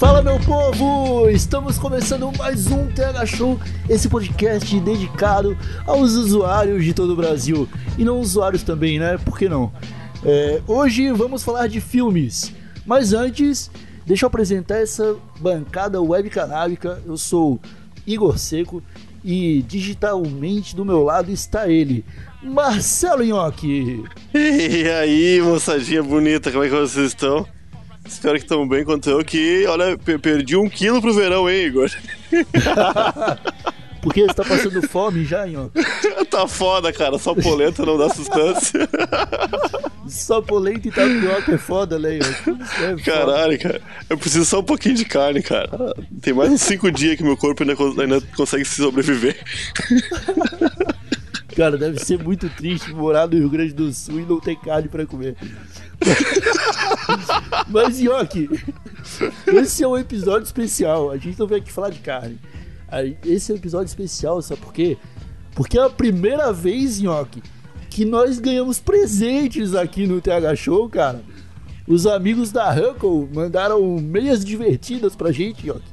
Fala meu povo! Estamos começando mais um TH Show, esse podcast dedicado aos usuários de todo o Brasil. E não usuários também, né? Por que não? É, hoje vamos falar de filmes. Mas antes, deixa eu apresentar essa bancada web canábica. Eu sou Igor Seco e digitalmente do meu lado está ele, Marcelo Nhoque. E aí, moçadinha bonita, como é que vocês estão? Espero que estão bem quanto eu, que, olha, pe- perdi um quilo pro verão, hein, Igor? Porque você tá passando fome já, Nhoque? tá foda, cara, só polenta não dá sustância. Só polenta e tapioca é foda, né, é. Caralho, cara, eu preciso só um pouquinho de carne, cara. Tem mais uns cinco dias que meu corpo ainda, ainda consegue se sobreviver. Cara, deve ser muito triste morar no Rio Grande do Sul e não ter carne pra comer. Mas, Yoki, esse é um episódio especial. A gente não veio aqui falar de carne. Esse é um episódio especial, sabe por quê? Porque é a primeira vez, Yoki, que nós ganhamos presentes aqui no TH Show, cara. Os amigos da Huckle mandaram meias divertidas pra gente, Yoki.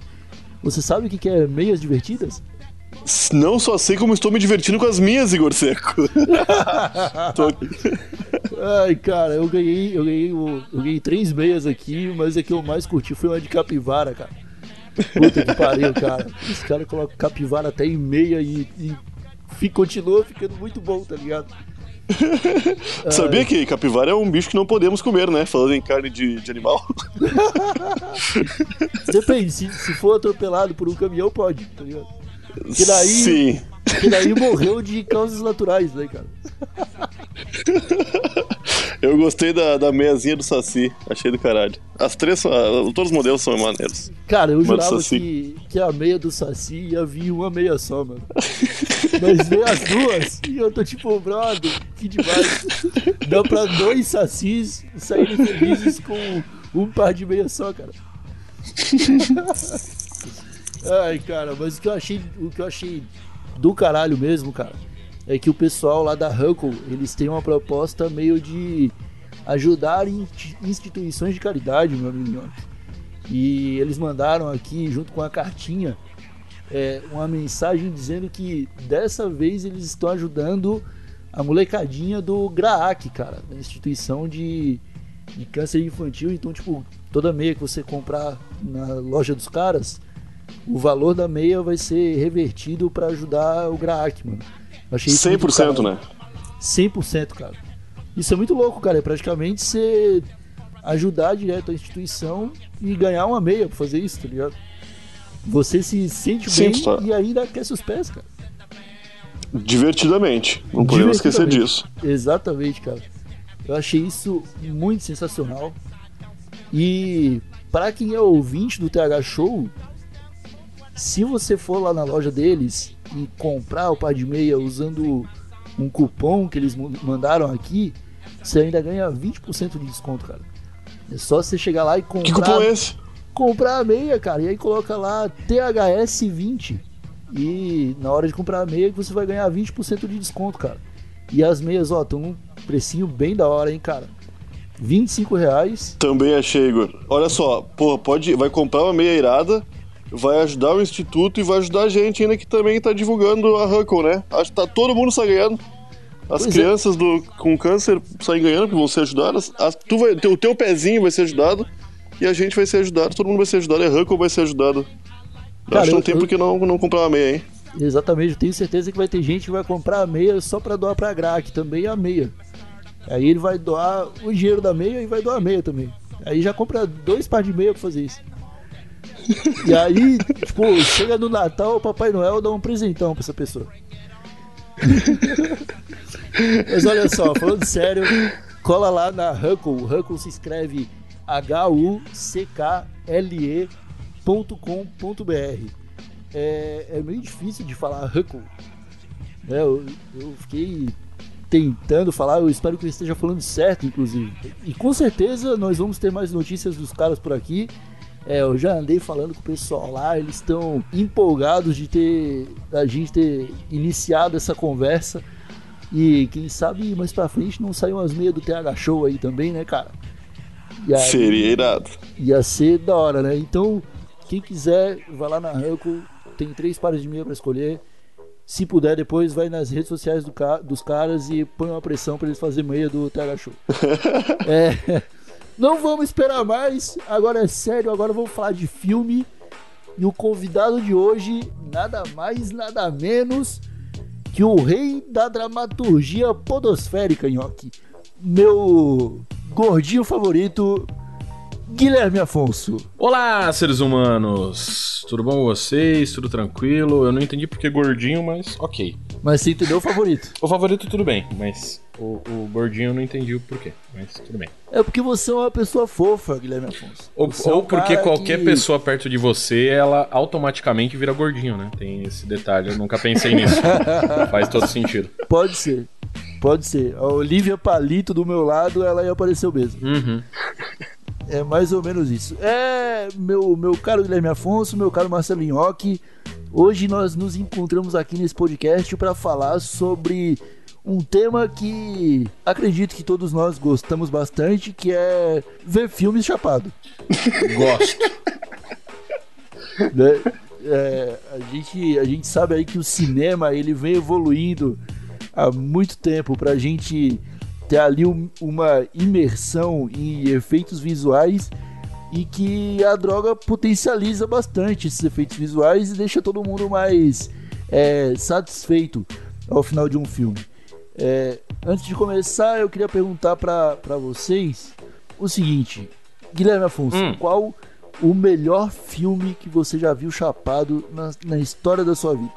Você sabe o que é meias divertidas? Não só sei como estou me divertindo com as minhas, Igor Seco. Ai, cara, eu ganhei, eu ganhei, eu ganhei três meias aqui, mas a que eu mais curti foi uma de capivara, cara. Puta que pariu, cara. Os caras colocam capivara até em meia e, e fi- continua ficando muito bom, tá ligado? Sabia que capivara é um bicho que não podemos comer, né? Falando em carne de, de animal. Depende, se, se for atropelado por um caminhão, pode, tá ligado? Que daí, Sim. que daí morreu de causas naturais, né, cara? Eu gostei da, da meiazinha do Saci. Achei do caralho. As três são. ah, Todos os modelos são maneiros. Cara, eu Mas jurava que, que a meia do Saci ia vir uma meia só, mano. Mas veio as duas e eu tô tipo, brother, que demais. Dá pra dois Sacis saírem felizes com um par de meia só, cara. Ai, cara, mas o que eu achei, o que eu achei do caralho mesmo, cara, é que o pessoal lá da Huckle, eles têm uma proposta meio de ajudar in- instituições de caridade, meu amigo. E eles mandaram aqui, junto com a cartinha, é, uma mensagem dizendo que dessa vez eles estão ajudando a molecadinha do GRAAC, cara, da instituição de, de câncer infantil. Então, tipo, toda meia que você comprar na loja dos caras, o valor da meia vai ser revertido pra ajudar o GRAAC, mano. Eu Achei isso muito 100%, caralho. né? 100%, cara. Isso é muito louco, cara. É praticamente você ajudar direto a instituição e ganhar uma meia pra fazer isso, tá ligado? Você se sente Sim, bem claro. e ainda aquece os pés, cara. Divertidamente. Não podemos esquecer disso. Exatamente, cara. Eu achei isso muito sensacional. E para quem é ouvinte do TH Show, se você for lá na loja deles e comprar o par de meia usando um cupom que eles mandaram aqui, você ainda ganha 20% de desconto, cara. É só você chegar lá e comprar Que cupom é esse? comprar a meia, cara. E aí coloca lá THS20. E na hora de comprar a meia você vai ganhar 20% de desconto, cara. E as meias, ó, estão num precinho bem da hora, hein, cara. 25 reais. Também achei, Igor. Olha só, porra, pode, vai comprar uma meia irada, vai ajudar o instituto e vai ajudar a gente ainda que também tá divulgando a Huckle, né? Acho que tá todo mundo sai ganhando. As Pois é. crianças do, com câncer saem ganhando, porque vão ser ajudadas. As- tu vai, teu, o teu pezinho vai ser ajudado e a gente vai ser ajudado. Todo mundo vai ser ajudado e a Huckle vai ser ajudado. Cara, acho que não tem eu- por que não, não comprar uma meia, hein? Exatamente, eu tenho certeza que vai ter gente que vai comprar a meia só pra doar pra GRAC, também a meia. Aí ele vai doar o dinheiro da meia e vai doar a meia também. Aí já compra dois par de meia pra fazer isso. E aí, tipo, chega no Natal, o Papai Noel dá um presentão pra essa pessoa. Mas olha só, falando sério, cola lá na Huckle. Huckle se escreve H-U-C-K-L-E.com.br. é, é meio difícil de falar Huckle. É, eu, eu fiquei tentando falar, eu espero que eu esteja falando certo, inclusive. E com certeza nós vamos ter mais notícias dos caras por aqui. É, eu já andei falando com o pessoal lá, eles estão empolgados de ter a gente ter iniciado essa conversa. E quem sabe mais pra frente não saiu umas meias do TH Show aí também, né, cara? Aí, Seria irado. Ia ser da hora, né? Então, quem quiser, vai lá na Ranco, tem três pares de meia pra escolher. Se puder, depois vai nas redes sociais do ca- dos caras e põe uma pressão pra eles fazerem meia do TH Show. é, não vamos esperar mais, agora é sério, agora vamos falar de filme. E o convidado de hoje, nada mais, nada menos que o rei da dramaturgia podosférica, Nhoque. Meu gordinho favorito, Guilherme Afonso. Olá, seres humanos! Tudo bom com vocês? Tudo tranquilo? Eu não entendi porque gordinho, mas ok. Mas você entendeu o favorito? O favorito tudo bem, mas o, o gordinho eu não entendi o porquê, mas tudo bem. É porque você é uma pessoa fofa, Guilherme Afonso. Ou, é ou porque qualquer que- pessoa perto de você, ela automaticamente vira gordinho, né? Tem esse detalhe, eu nunca pensei nisso. Faz todo sentido. Pode ser. Pode ser. A Olivia Palito do meu lado, ela ia aparecer mesmo. Uhum. É mais ou menos isso. É, meu, meu caro Guilherme Afonso, meu caro Marcelo Inhoque, hoje nós nos encontramos aqui nesse podcast para falar sobre um tema que acredito que todos nós gostamos bastante, que é ver filmes chapado. Gosto. né? É, a, gente, a gente sabe aí que o cinema ele vem evoluindo há muito tempo pra gente ter ali um- uma imersão em efeitos visuais e que a droga potencializa bastante esses efeitos visuais e deixa todo mundo mais é, satisfeito ao final de um filme. É, antes de começar, eu queria perguntar pra pra vocês o seguinte: Guilherme Afonso, Hum. qual o melhor filme que você já viu chapado na, na história da sua vida?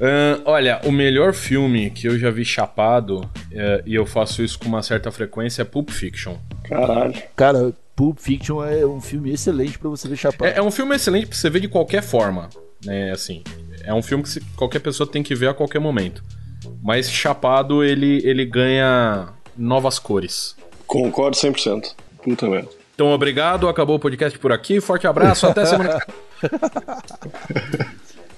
Ahn, olha, o melhor filme que eu já vi chapado, é, e eu faço isso com uma certa frequência, é Pulp Fiction. Caralho. Cara, Pulp Fiction é um filme excelente pra você ver chapado. É, é um filme excelente pra você ver de qualquer forma, né? Assim, é um filme que se- qualquer pessoa tem que ver a qualquer momento. Mas chapado, ele, ele ganha novas cores. Concordo 100%. Puta merda. Então, obrigado. Acabou o podcast por aqui. Forte abraço. Até semana que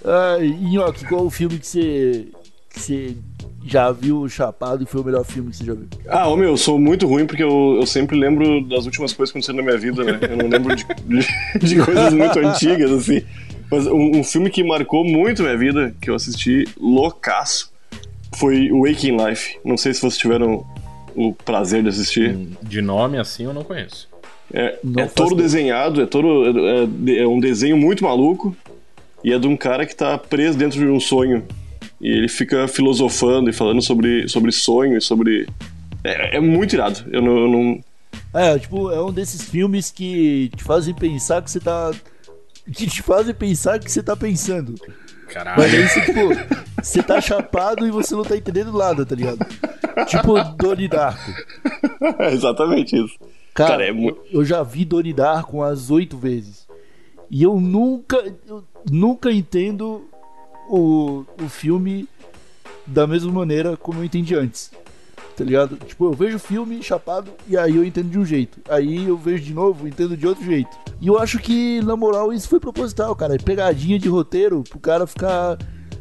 Ai, Nhoque, qual o filme que você, que você já viu chapado e foi o melhor filme que você já viu? Ah, ô meu, eu sou muito ruim porque eu, eu sempre lembro das últimas coisas que aconteceram na minha vida, né? Eu não lembro de, de- de coisas muito antigas, assim. Mas um, um filme que marcou muito minha vida, que eu assisti loucaço, foi o Waking Life. Não sei se vocês tiveram o prazer de assistir. De nome assim eu não conheço. É, Não é todo desenhado, é todo. É, é um desenho muito maluco. E é de um cara que tá preso dentro de um sonho. E ele fica filosofando e falando sobre, sobre sonho e sobre. É, é muito irado. Eu não. eu não- É, tipo, é um desses filmes que te fazem pensar que você tá. Que te fazem pensar que você tá pensando. Mas Caralho. aí você, tipo, você tá chapado e você não tá entendendo nada, tá ligado? Tipo, Doni Darko. É exatamente isso. Cara, Cara, é mu- eu, eu já vi Doni Darko umas oito vezes. E eu nunca, eu nunca entendo o, o filme da mesma maneira como eu entendi antes. Tá ligado? Tipo, eu vejo o filme chapado e aí eu entendo de um jeito. Aí eu vejo de novo, entendo de outro jeito. E eu acho que, na moral, isso foi proposital, cara. É pegadinha de roteiro pro cara ficar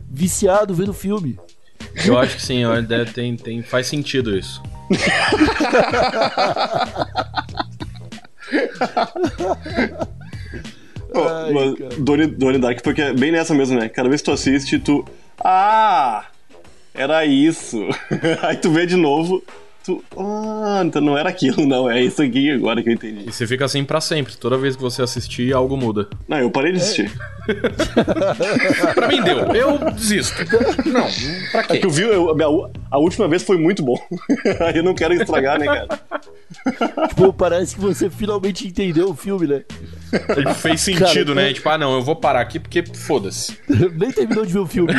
viciado vendo filme. Eu acho que sim, olha, tem, tem, faz sentido isso. Pô, Ai, Donnie Dark, porque é bem nessa mesmo, né? Cada vez que tu assiste, tu. Ah! Era isso! Aí tu vê de novo, tu. Ah, então não era aquilo, não. É isso aqui agora que eu entendi. E você fica assim pra sempre. Toda vez que você assistir, algo muda. Não, eu parei de assistir. Pra mim deu. Eu desisto. Não, pra É quê? que eu vi, eu- a, minha- a última vez foi muito bom. Aí eu não quero estragar, né, cara? Tipo, parece que você finalmente entendeu o filme, né? Ele fez sentido, Cara, né? eu- Tipo, ah, não, eu vou parar aqui porque foda-se. Nem terminou de ver o filme.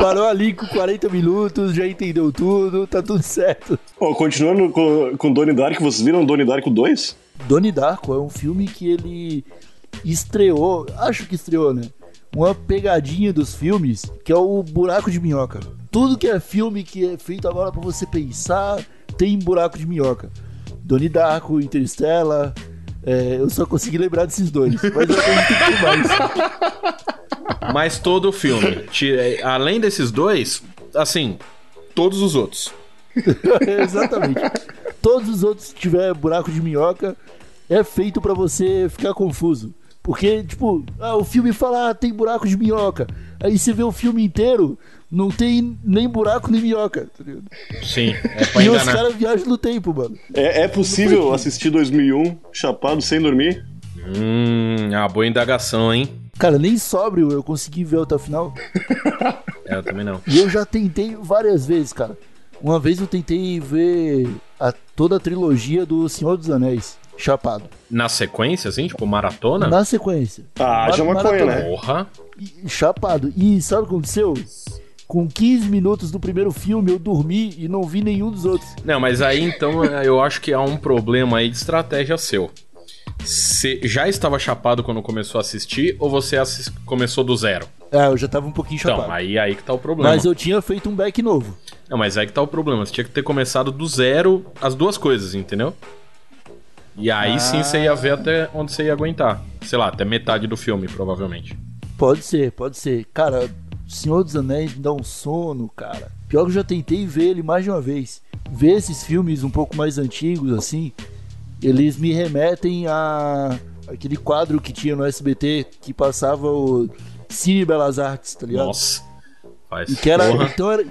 Parou ali com 40 minutos, já entendeu tudo, tá tudo certo. Continuando com, com Donnie Dark, vocês viram Donnie Dark 2? Donnie Darko é um filme que ele estreou, acho que estreou, né? Uma pegadinha dos filmes que é o buraco de minhoca. Tudo que é filme que é feito agora pra você pensar tem buraco de minhoca. Donnie Darko, Interstellar. é, eu só consegui lembrar desses dois. Mas eu acredito que tem mais. Mas todo o filme. Além desses dois, assim, todos os outros. Exatamente. Todos os outros que tiver buraco de minhoca é feito pra você ficar confuso. Porque, tipo, ah, o filme fala, ah, tem buraco de minhoca. Aí você vê o filme inteiro, não tem nem buraco nem minhoca. Tá ligado? Sim, é pra E os caras viajam no tempo, mano. É, é possível assistir 2001 chapado sem dormir? Hum, é uma boa indagação, hein? Cara, nem sóbrio eu consegui ver até o final. É, eu também não. E eu já tentei várias vezes, cara. Uma vez eu tentei ver a- toda a trilogia do Senhor dos Anéis, chapado. Na sequência, assim, tipo, maratona? Na sequência. Ah, já maconha, maratona. né? Porra. E- chapado. E sabe o que aconteceu? Com 15 minutos do primeiro filme eu dormi e não vi nenhum dos outros. Não, mas aí então eu acho que há um problema aí de estratégia seu. Você já estava chapado quando começou a assistir ou você assis- começou do zero? Ah, eu já tava um pouquinho chapado. Então, aí, aí que tá o problema. Mas eu tinha feito um back novo. Não, mas aí que tá o problema. Você tinha que ter começado do zero as duas coisas, entendeu? E aí sim você ia ver até onde você ia aguentar. Sei lá, até metade do filme, provavelmente. Pode ser, pode ser. Cara, Senhor dos Anéis me dá um sono, cara. Pior que eu já tentei ver ele mais de uma vez. Ver esses filmes um pouco mais antigos, assim, eles me remetem a aquele quadro que tinha no SBT que passava o Cine Belas Artes, tá ligado? Nossa. Faz E que era, porra. então era,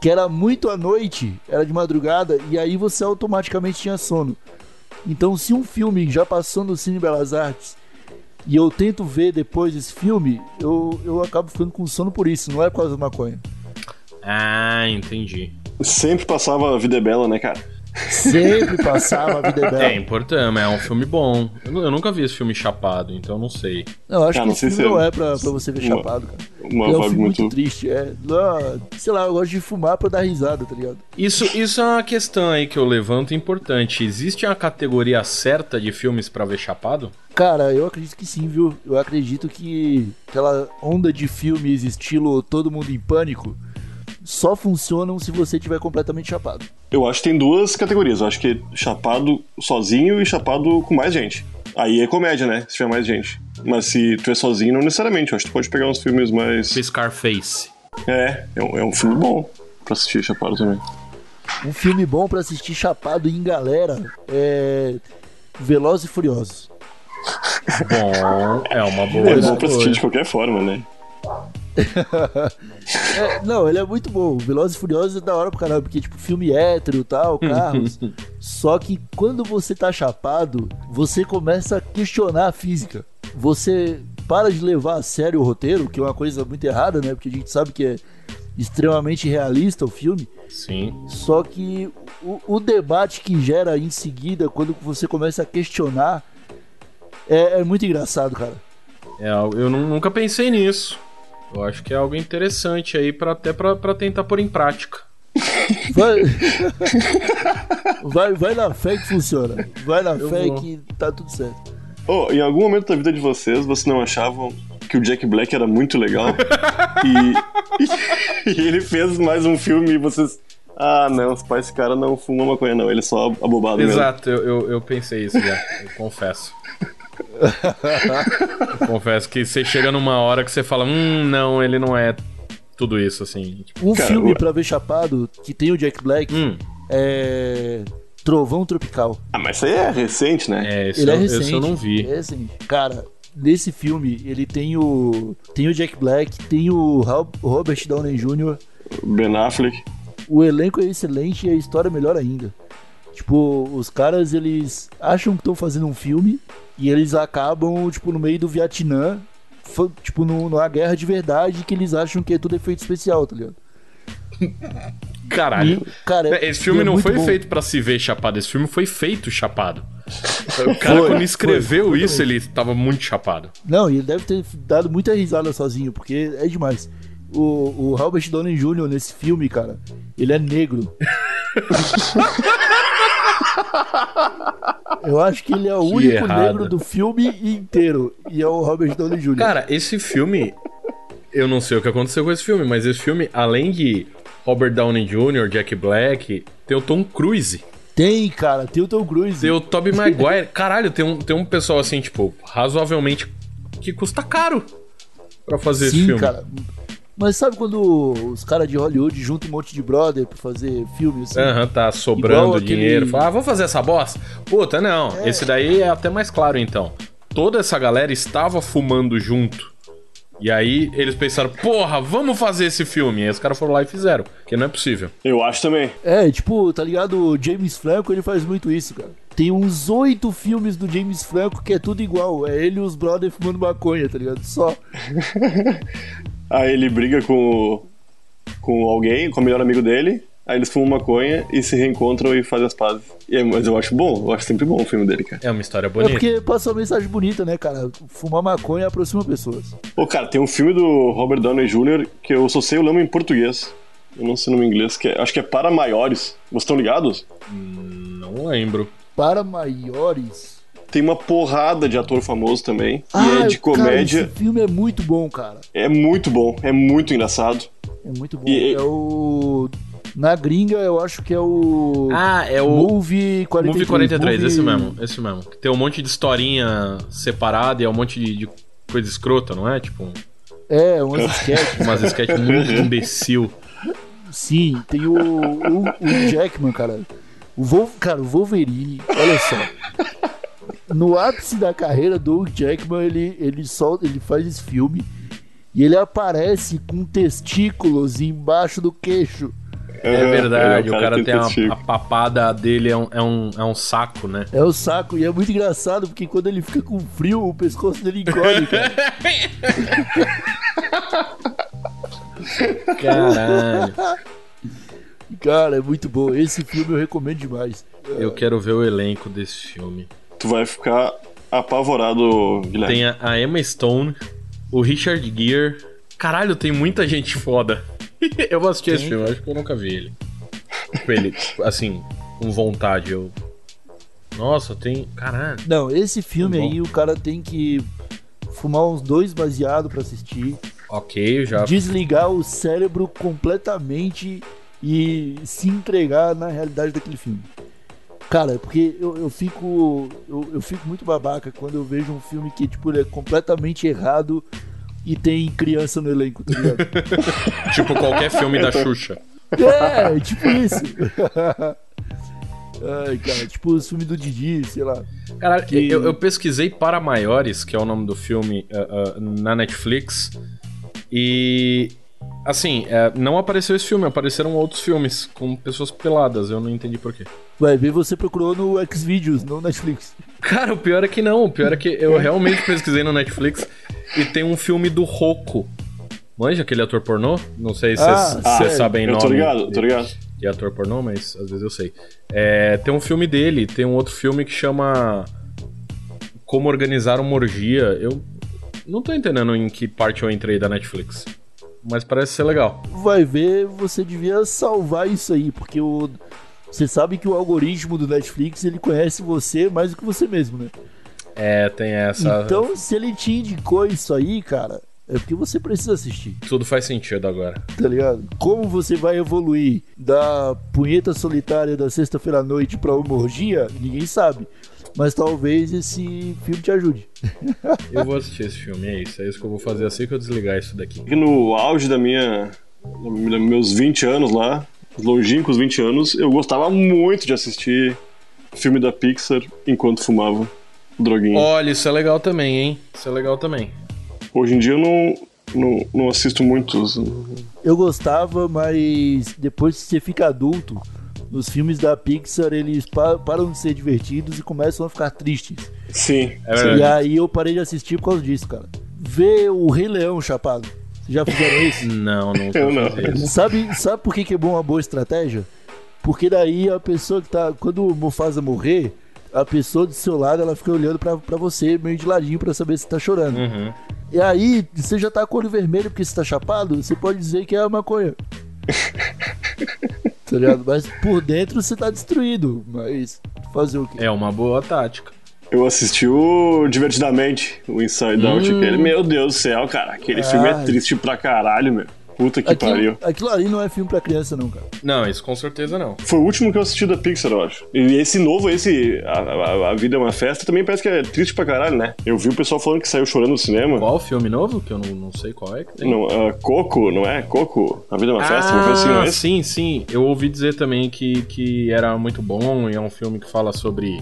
que era muito à noite, era de madrugada, e aí você automaticamente tinha sono. Então, se um filme já passou no Cine Belas Artes e eu tento ver depois esse filme, eu, eu acabo ficando com sono por isso, não é por causa da maconha. Ah, entendi. Sempre passava a vida é bela, né, cara? Sempre passava a vida É dela. importante, mas é um filme bom. Eu, nu- eu nunca vi esse filme chapado, então eu não sei. Não, eu acho Ah, que não esse sei filme se não é- é pra, pra você ver uma- chapado, cara. Uma é um filme muito, muito. triste, é. Não, sei lá, eu gosto de fumar pra dar risada, tá ligado? Isso, isso é uma questão aí que eu levanto importante. Existe uma categoria certa de filmes pra ver chapado? Cara, eu acredito que sim, viu? Eu acredito que aquela onda de filmes estilo Todo Mundo em Pânico só funcionam se você tiver completamente chapado. Eu acho que tem duas categorias. Eu acho que é chapado sozinho e chapado com mais gente. Aí é comédia, né? Se tiver mais gente. Mas se tu é sozinho, não necessariamente. Eu acho que tu pode pegar uns filmes mais. Scarface. É, é um, é um filme bom pra assistir chapado também. Um filme bom pra assistir chapado em galera é Velozes e Furiosos. Bom, é uma boa É bom pra assistir de qualquer forma, né? É, não, ele é muito bom. Velozes e Furiosos é da hora pra caramba, porque tipo filme hétero, tal, carros. Só que quando você tá chapado, você começa a questionar a física. Você para de levar a sério o roteiro, que é uma coisa muito errada, né? Porque a gente sabe que é extremamente realista o filme. Sim. Só que o, o debate que gera em seguida, quando você começa a questionar, é, é muito engraçado, cara. É, eu nu- nunca pensei nisso. Eu acho que é algo interessante aí para até pra, pra tentar pôr em prática. Vai... vai, vai na fé que funciona. Vai na Eu fé vou. que tá tudo certo. Oh, em algum momento da vida de vocês, vocês não achavam que o Jack Black era muito legal? e, e ele fez mais um filme e vocês. Ah, não, esse cara não fuma maconha, não. Ele é só abobado mesmo. Exato, eu, eu, eu pensei isso já, eu confesso. Confesso que você chega numa hora que você fala, hum, não, ele não é tudo isso, assim. Tipo, Um Cara, filme pra ver chapado que tem o Jack Black hum, é. Trovão Tropical. Ah, mas isso aí é recente, né? é, esse, Ele é eu, recente. esse eu não vi. É recente. Cara, nesse filme ele tem o. Tem o Jack Black, tem o Hal- Robert Downey Jr. Ben Affleck. O elenco é excelente e a história é melhor ainda. Tipo, os caras eles acham que estão fazendo um filme e eles acabam, tipo, no meio do Vietnã, tipo, no- numa guerra de verdade que eles acham que é tudo efeito especial, tá ligado? Caralho. E, cara, Esse filme é não foi bom. feito pra se ver chapado, esse filme foi feito chapado. O cara, Foi, quando escreveu foi, isso, ele tava muito chapado. Não, e ele deve ter dado muita risada sozinho, porque é demais. O, o Robert Downey Jr. nesse filme, cara, ele é negro. Eu acho que ele é o único errado. negro do filme inteiro. E é o Robert Downey Jr. Cara, esse filme. Eu não sei o que aconteceu com esse filme, mas esse filme, além de Robert Downey Jr., Jack Black, tem o Tom Cruise, Tem, cara. Tem o Tom Cruise. tem o Tobey Maguire. Caralho, tem um, tem um pessoal assim, tipo, razoavelmente que custa caro pra fazer Sim, esse filme. cara. Mas sabe quando os caras de Hollywood juntam um monte de brother pra fazer filme assim? Aham, tá sobrando aquele- dinheiro. Fala, ah, vamos fazer essa bosta? Puta, não. Esse daí é até mais claro, então. Toda essa galera estava fumando junto. E aí eles pensaram, porra, vamos fazer esse filme. E aí os caras foram lá e fizeram. Que não é possível. Eu acho também. É, tipo, tá ligado? O James Franco, ele faz muito isso, cara. Tem uns oito filmes do James Franco que é tudo igual. É ele e os brothers fumando maconha, tá ligado? Só. Aí ele briga com, com alguém, com o melhor amigo dele. Aí eles fumam maconha e se reencontram e fazem as pazes. E é- mas eu acho bom, eu acho sempre bom o filme dele, cara. É uma história É bonita. porque passa uma mensagem bonita, né, cara? Fumar maconha aproxima pessoas. Ô, cara, tem um filme do Robert Downey Jr. que eu só sei o nome em português. Eu não sei o nome em inglês, que é- acho que é Para Maiores. Vocês estão ligados? Não lembro. Para maiores. Tem uma porrada de ator famoso também. Ah, e é de cara, comédia. esse filme é muito bom, cara. É muito bom, é muito engraçado. É muito bom. E- É o. Na gringa, eu acho que é o. Ah, é o Movie 43. Movie 43, Movie- esse mesmo, esse mesmo. Que tem um monte de historinha separada e é um monte de, de coisa escrota, não é? Tipo, É, umas sketches. umas sketches muito imbecil. Sim, tem o, o, o Jackman, cara. O Vol, cara, o Wolverine, olha só. No ápice da carreira do Hugh Jackman, ele, ele, só, ele faz esse filme e ele aparece com testículos embaixo do queixo. É verdade, É, o cara tem a, testículo. a papada dele é um, é, um, é um saco, né? É o saco, e é muito engraçado porque quando ele fica com frio, o pescoço dele encolhe, cara. Caralho. Cara, é muito bom. Esse filme eu recomendo demais. Eu quero ver o elenco desse filme. Tu vai ficar apavorado, Guilherme. Tem a, a Emma Stone, o Richard Gere. Caralho, tem muita gente foda. eu vou assistir esse filme, acho que eu nunca vi ele. Com ele, assim, com vontade. Eu. Nossa, tem. Caralho. Não, esse filme aí o cara tem que fumar uns dois baseados pra assistir. Ok, já. desligar o cérebro completamente e se entregar na realidade daquele filme. Cara, é porque eu, eu fico. Eu, eu fico muito babaca quando eu vejo um filme que, tipo, ele é completamente errado e tem criança no elenco, tá ligado? Tipo qualquer filme da Xuxa. é, tipo isso. Ai, cara, tipo os filmes do Didi, sei lá. Caralho, Que- eu, eu pesquisei para maiores, que é o nome do filme, uh, uh, na Netflix. E. Assim, é, não apareceu esse filme, apareceram outros filmes com pessoas peladas, eu não entendi porquê. Vai ver, você procurou no Xvideos, no Netflix. Cara, o pior é que não, o pior é que eu realmente pesquisei no Netflix e tem um filme do Roku. Manja aquele ator pornô? Não sei se Ah, vocês ah, vocês sabem Eu nome. tô ligado, tô ligado. de ator pornô, mas às vezes eu sei. É, tem um filme dele, tem um outro filme que chama Como Organizar uma Orgia. Eu não tô entendendo em que parte eu entrei da Netflix. Mas parece ser legal. vai ver, você devia salvar isso aí, porque o você sabe que o algoritmo do Netflix ele conhece você mais do que você mesmo, né? É, tem essa. Então, se ele te indicou isso aí, cara, é porque você precisa assistir, Tudo faz sentido agora. tá ligado? Como você vai evoluir da punheta solitária da sexta-feira à noite pra uma orgia, ninguém sabe. Mas talvez esse filme te ajude. Eu vou assistir esse filme, é isso. É isso que eu vou fazer assim que eu desligar isso daqui. No auge da minha. dos meus 20 anos lá, os longínquos 20 anos, eu gostava muito de assistir filme da Pixar enquanto fumava droguinha. Olha, isso é legal também, hein? Isso é legal também. Hoje em dia eu não, não, não assisto muitos. Eu gostava, mas depois que você fica adulto, os filmes da Pixar eles pa- param de ser divertidos e começam a ficar tristes. Sim. É verdade. E aí eu parei de assistir por causa disso, cara. Ver o Rei Leão chapado. Vocês já fizeram isso? Não, nunca Eu não. sabe, sabe por que, que é bom uma boa estratégia? Porque daí a pessoa que tá. Quando o Mufasa morrer, a pessoa do seu lado ela fica olhando pra, pra você meio de ladinho pra saber se tá chorando. Uhum. E aí, você já tá com o olho vermelho porque você tá chapado, você pode dizer que é a maconha. tá ligado? Mas por dentro você tá destruído. Mas Fazer o quê? É uma boa tática. Eu assisti o Divertidamente, o Inside Out, Hum. aquele. Meu Deus do céu, cara. Aquele filme é Ai. triste pra caralho, meu. Puta que pariu. Aquilo, aquilo ali não é filme pra criança, não, cara. Não, isso com certeza não. Foi o último que eu assisti da Pixar, eu acho. E esse novo, esse A, A- A Vida é uma Festa, também parece que é triste pra caralho, né? Eu vi o pessoal falando que saiu chorando no cinema. Qual filme novo? Que eu não, não sei qual é que tem. Não, ah, Coco, não é? Coco? A Vida é uma Festa? Uma coisa assim, não é? Ah, sim, sim. Eu ouvi dizer também que, que era muito bom e é um filme que fala sobre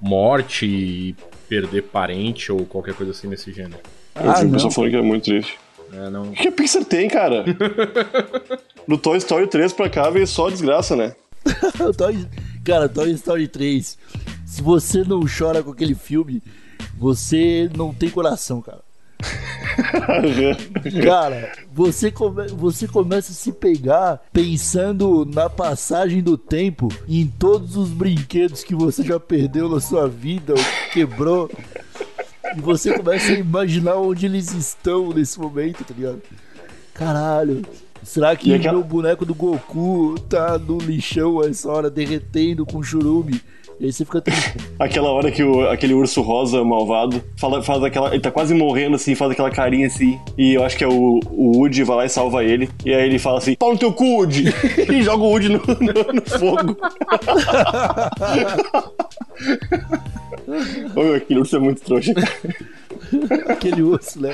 morte e perder parente ou qualquer coisa assim nesse gênero. Eu Ah, vi o não. pessoal falando que é muito triste. É, não... O que a Pixar tem, cara? Do Toy Story 3 pra cá veio só desgraça, né? O Toy- cara, Toy Story 3. Se você não chora com aquele filme, você não tem coração, cara. Cara, você, come- você começa a se pegar pensando na passagem do tempo em todos os brinquedos que você já perdeu na sua vida, ou que quebrou. E você começa a imaginar onde eles estão nesse momento, tá ligado? Caralho. Será que aquela- meu boneco do Goku tá no lixão essa hora, derretendo com churume? E aí você fica. Aquela hora que o, aquele urso rosa malvado fala, faz aquela. Ele tá quase morrendo assim, faz aquela carinha assim. E eu acho que é o, o Woody vai lá e salva ele. E aí ele fala assim: pau no teu cu, Woody! e joga o Woody no, no, no fogo. Ô, meu, aquele urso é muito trouxa. Aquele urso, né?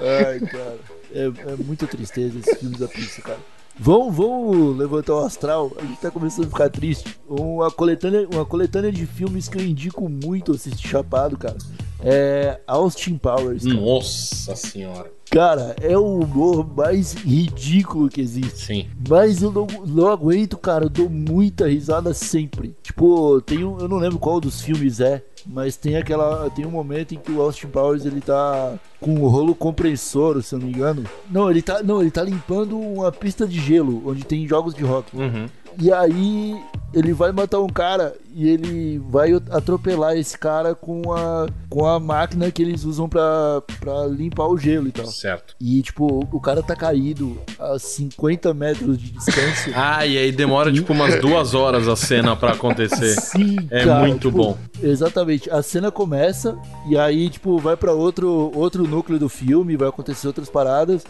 Ai, cara. É, é muita tristeza esses filmes da Pixar, cara. Vão, vão levantar o astral. A gente tá começando a ficar triste. Uma coletânea, uma coletânea de filmes que eu indico muito assistir chapado, cara. É Austin Powers. cara. Nossa senhora. Cara, é o humor mais ridículo que existe. Sim. Mas eu não, não aguento, cara. Eu dou muita risada sempre. Tipo, tem um, eu não lembro qual dos filmes é, mas tem aquela. Tem um momento em que o Austin Powers ele tá com o rolo compressor, se eu não me engano. Não, ele tá. Não, ele tá limpando uma pista de gelo onde tem jogos de rock. Uhum. E aí ele vai matar um cara e ele vai atropelar esse cara com a, com a máquina que eles usam pra, pra limpar o gelo e tal. Certo. E, tipo, o cara tá caído a 50 metros de distância. Ah, e aí demora tipo umas duas horas a cena pra acontecer. Sim, É cara, muito tipo, bom. Exatamente. A cena começa e aí, tipo, vai pra outro, outro núcleo do filme, vai acontecer outras paradas.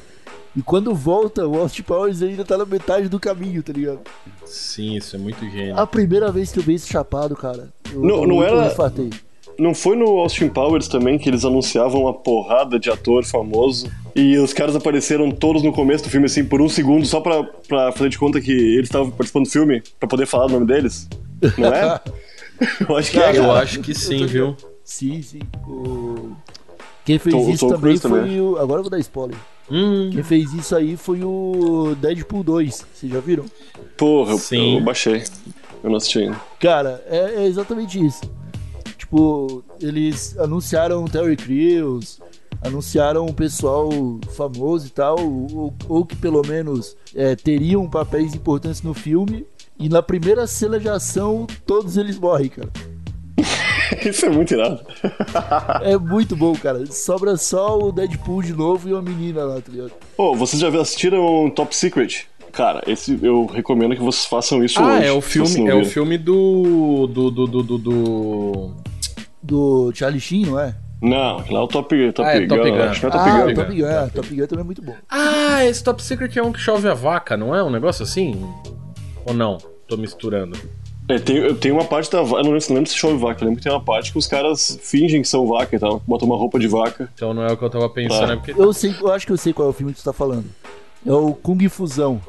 E quando volta, o Austin Powers ainda tá na metade do caminho, tá ligado? Sim, isso é muito gênio. A primeira vez que eu vi esse chapado, cara. Eu, Não- não eu, era- infartei. Não foi no Austin Powers também que eles anunciavam uma porrada de ator famoso e os caras apareceram todos no começo do filme, assim, por um segundo, só pra, pra fazer de conta que eles estavam participando do filme, pra poder falar o nome deles? Não é? Eu acho que é, Eu cara. acho que sim, viu? Sim, sim. O... Quem fez Tom- isso Tom também Cruise foi também. o. Agora eu vou dar spoiler. Hum, Quem fez isso aí foi o Deadpool 2. Vocês já viram? Porra, eu- Sim. eu baixei. Eu não assisti ainda. Cara, é, é exatamente isso. Tipo, eles anunciaram o Terry Crews, anunciaram um pessoal famoso e tal, ou, ou que pelo menos é, teriam papéis importantes no filme. E na primeira cena de ação, todos eles morrem, cara. Isso é muito irado. É muito bom, cara. Sobra só o Deadpool de novo e uma menina lá, tá ligado? Pô, vocês já assistiram Top Secret? Cara, esse eu recomendo que vocês façam isso Ah, hoje. é o filme, é o filme do do do do do, do... Do Charlie Sheen, não é? Não, lá é o Top, top Ah, é Gun. Top Gun. Acho que não é Top ah, Gun. Top Gun, é, Top Gun também é muito bom. Ah, esse Top Secret é um que chove a vaca, não é? Um negócio assim? Ou não? Tô misturando. É, tem, eu tenho uma parte da vaca, eu não lembro, não lembro se chove vaca, eu lembro que tem uma parte que os caras fingem que são vaca e tal, botam uma roupa de vaca. Então não é o que eu tava pensando, Ah. é porque Eu sei, eu acho que eu sei qual é o filme que você tá falando. É o Kung Fusão.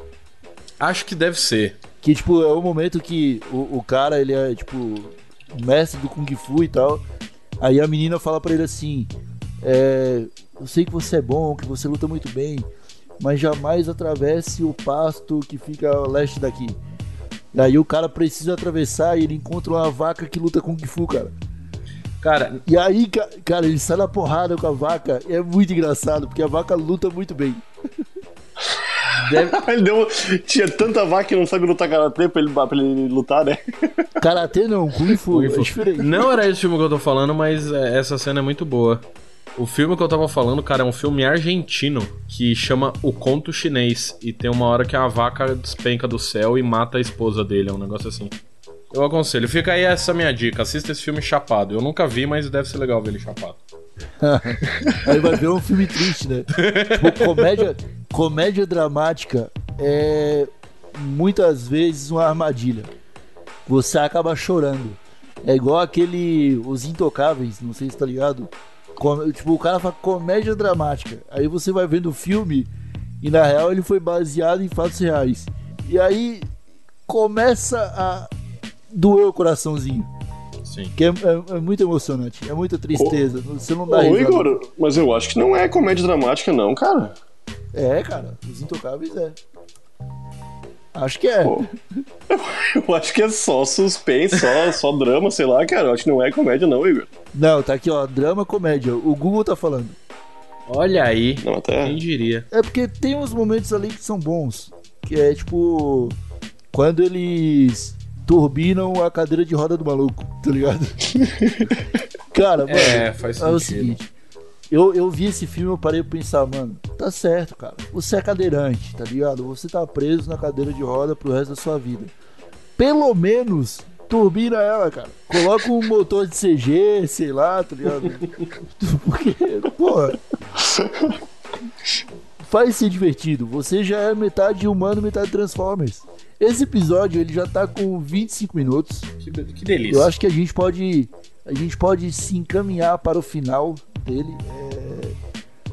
acho que deve ser. Que, tipo, é o momento que o, o cara, ele é, tipo, mestre do Kung Fu e tal. Aí a menina fala pra ele assim: é, Eu sei que você é bom, que você luta muito bem, mas jamais atravesse o pasto que fica ao leste daqui. E aí o cara precisa atravessar e ele encontra uma vaca que luta Kung Fu, cara. Cara, E aí, ca- cara, ele sai na porrada com a vaca. É muito engraçado, porque a vaca luta muito bem. deve... Ele deu. Tinha tanta vaca que não sabe lutar karatê pra ele, pra ele lutar, né? Karatê não, Kung Fu, Kung é Fu. diferente. Não era esse filme que eu tô falando, mas é, essa cena é muito boa. O filme que eu tava falando, cara, é um filme argentino que chama O Conto Chinês. E tem uma hora que a vaca despenca do céu e mata a esposa dele. É um negócio assim. Eu aconselho. Fica aí essa minha dica. Assista esse filme chapado. Eu nunca vi, mas deve ser legal ver ele chapado. Aí vai ver um filme triste, né? tipo, comédia, comédia dramática é muitas vezes uma armadilha. Você acaba chorando. É igual aquele Os Intocáveis, não sei se tá ligado. Com- tipo, o cara fala comédia dramática. Aí você vai vendo o filme e na real ele foi baseado em fatos reais. E aí começa a doer o coraçãozinho. Sim. Que é, é- é muito emocionante, é muita tristeza. Você não dá Ô. Igor, mas eu acho que não é comédia dramática, não, cara. É, cara, Os Intocáveis é. Acho que é. Pô. Eu acho que é só suspense, só, só drama, sei lá, cara. Eu acho que não é comédia, não, Igor. Não, tá aqui, ó, drama, comédia. O Google tá falando. Olha aí. Não, até. Quem diria? É porque tem uns momentos ali que são bons. Que é tipo. Quando eles turbinam a cadeira de roda do maluco, tá ligado? Cara, mano. É, faz É o sentido. seguinte. Eu, eu vi esse filme e eu parei pra pensar, mano, tá certo, cara. Você é cadeirante, tá ligado? Você tá preso na cadeira de roda pro resto da sua vida. Pelo menos turbina ela, cara. Coloca um motor de CG, sei lá, tá ligado? Porque, porra. Faz ser divertido. Você já é metade humano, metade Transformers. Esse episódio ele já tá com 25 minutos. Que, que delícia. Eu acho que a gente pode a gente pode se encaminhar para o final dele.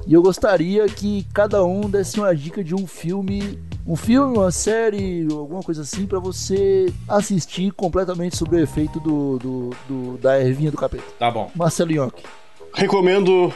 E eu gostaria que cada um desse uma dica de um filme, um filme, uma série, alguma coisa assim para você assistir completamente sobre o efeito do, do, do- da ervinha do capeta. Tá bom. Marcelo Nhoque. Recomendo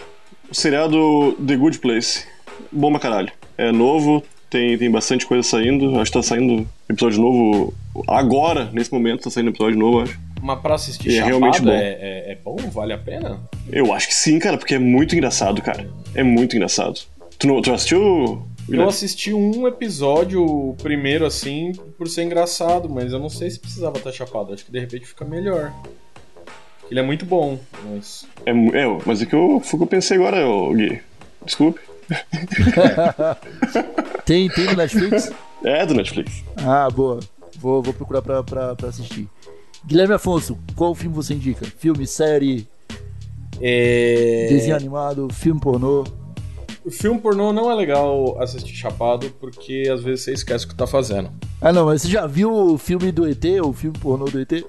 o seriado The Good Place. Bom pra caralho. É novo, tem, tem bastante coisa saindo. Acho que tá saindo episódio novo agora, nesse momento, tá saindo episódio novo, acho. Mas pra assistir é chapada realmente bom. É, é, é bom? Vale a pena? Eu acho que sim, cara, porque é muito engraçado, cara. É muito engraçado. Tu, não, tu assistiu? Eu assisti um episódio, o primeiro, assim, por ser engraçado, mas eu não sei se precisava estar chapado. Acho que de repente fica melhor. Ele é muito bom, mas. É, é, mas é que eu, foi o que eu pensei agora, ô, Gui. Desculpe. Tem, tem no Netflix? É do Netflix. Ah, boa. Vou, vou procurar pra, pra, pra assistir. Guilherme Afonso, qual filme você indica? Filme, série, É... desenho animado, filme pornô? O filme pornô não é legal assistir chapado, porque às vezes você esquece o que tá fazendo. Ah, não, mas você já viu o filme do ET, o filme pornô do ET?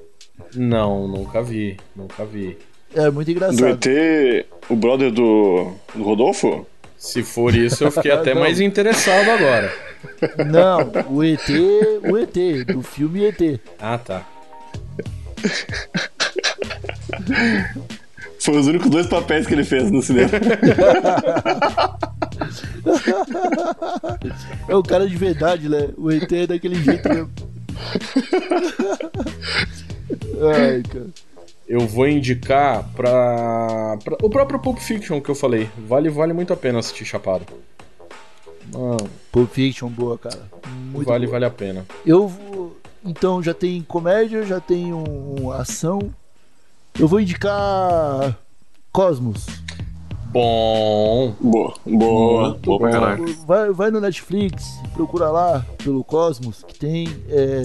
Não, nunca vi, nunca vi. É muito Do engraçado. ET, o brother do, do Rodolfo? Se for isso, eu fiquei até mais interessado agora. Não, o ET, o ET, do filme ET. Ah, tá. Foi os únicos dois papéis que ele fez no cinema. É o cara de verdade, né? O ET é daquele jeito mesmo. Ai, cara. Eu vou indicar pra, pra- o próprio Pulp Fiction que eu falei. Vale, vale muito a pena assistir chapado. Mano, Pulp Fiction, boa, cara. Muito vale, boa. vale a pena. Eu vou. Então já tem comédia, já tem um, ação. Eu vou indicar Cosmos. Bom. boa, boa, boa pra caralho. Vai, vai no Netflix, procura lá pelo Cosmos, que tem. é,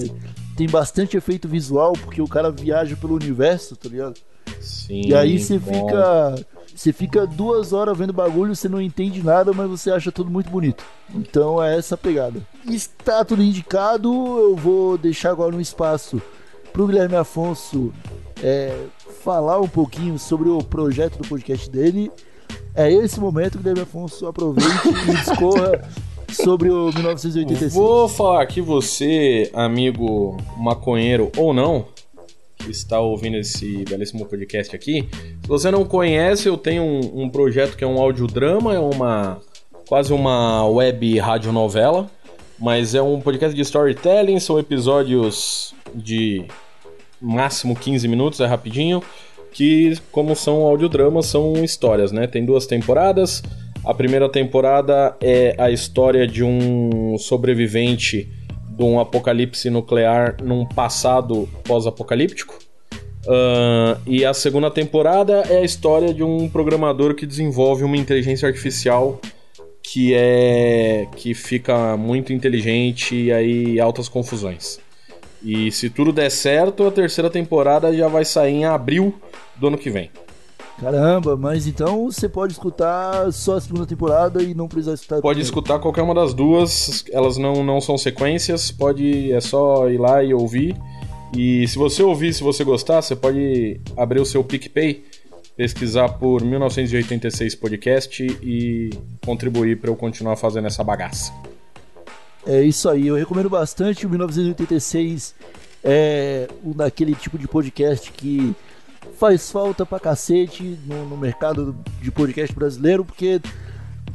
tem bastante efeito visual, porque o cara viaja pelo universo, tá ligado? Sim. E aí você bom. fica. Você fica duas horas vendo bagulho, você não entende nada, mas você acha tudo muito bonito. Então é essa a pegada. Está tudo indicado, eu vou deixar agora um espaço pro Guilherme Afonso é, falar um pouquinho sobre o projeto do podcast dele. É esse momento, Guilherme Afonso, aproveite e discorra sobre o 1986. Vou falar aqui você, amigo maconheiro ou não, que está ouvindo esse belíssimo podcast aqui. Se você não conhece, eu tenho um, um projeto que é um audiodrama, é uma quase uma web radionovela, mas é um podcast de storytelling, são episódios de máximo 15 minutos, é rapidinho, que como são audiodramas, são histórias, né? Tem duas temporadas. A primeira temporada é a história de um sobrevivente de um apocalipse nuclear num passado pós-apocalíptico. Ahn, e a segunda temporada é a história de um programador que desenvolve uma inteligência artificial que é que fica muito inteligente e aí altas confusões. E se tudo der certo, a terceira temporada já vai sair em abril do ano que vem. Caramba, mas então você pode escutar só a segunda temporada e não precisar escutar. Pode escutar qualquer uma das duas, elas não, não são sequências, pode é só ir lá e ouvir. E se você ouvir, se você gostar, você pode abrir o seu PicPay, pesquisar por 1986 podcast e contribuir para eu continuar fazendo essa bagaça. É isso aí, eu recomendo bastante o 1986. É um daquele tipo de podcast que faz falta pra cacete no, no mercado de podcast brasileiro, porque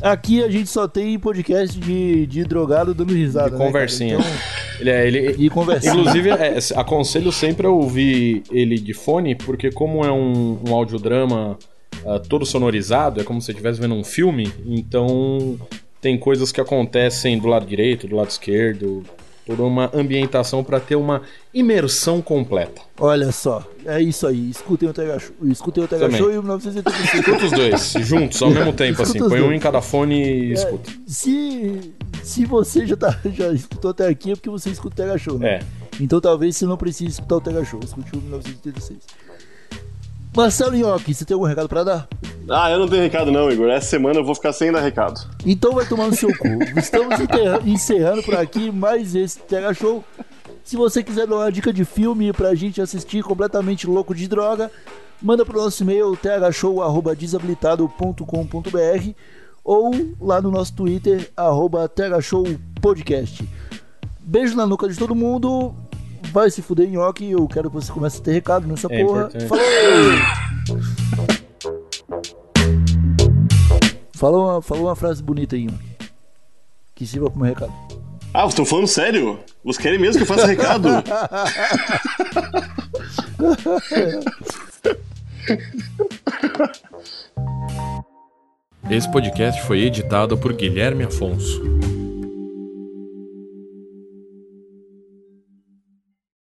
aqui a gente só tem podcast de, de drogado dando risada. De né, conversinha. Então, Ele é, ele, e conversinha. Inclusive, é, aconselho sempre a ouvir ele de fone, porque como é um, um audiodrama ah, todo sonorizado, é como se você estivesse vendo um filme, então tem coisas que acontecem do lado direito, do lado esquerdo, toda uma ambientação para ter uma imersão completa. Olha só, é isso aí. Escutem o TH Show, escutem o Também. Show e o 1986. Escuta os dois, juntos, ao mesmo tempo, assim. Escuta os Põe um dois. em cada fone e É, escuta. se, se você já, tá, já escutou até aqui, é porque você escuta o TH Show, né? É. Então talvez você não precise escutar o TH Show. Escute o 1986. Marcelo Nhoque, você tem algum recado pra dar? Ah, eu não tenho recado não, Igor. Essa semana eu vou ficar sem dar recado. Então vai tomar no seu cu. Estamos encerrando por aqui mais esse TH Show. Se você quiser dar uma dica de filme pra gente assistir completamente louco de droga, manda pro nosso e-mail thshow.desabilitado.com.br ou lá no nosso Twitter, arroba thshowpodcast. Beijo na nuca de todo mundo. Vai se fuder, Nhoque. Eu quero que você comece a ter recado nessa É porra. importante. Falou! Fala uma, fala uma frase bonita aí. Que sirva como recado. Ah, vocês estão falando sério? Vocês querem mesmo que eu faça recado? Esse podcast foi editado por Guilherme Afonso.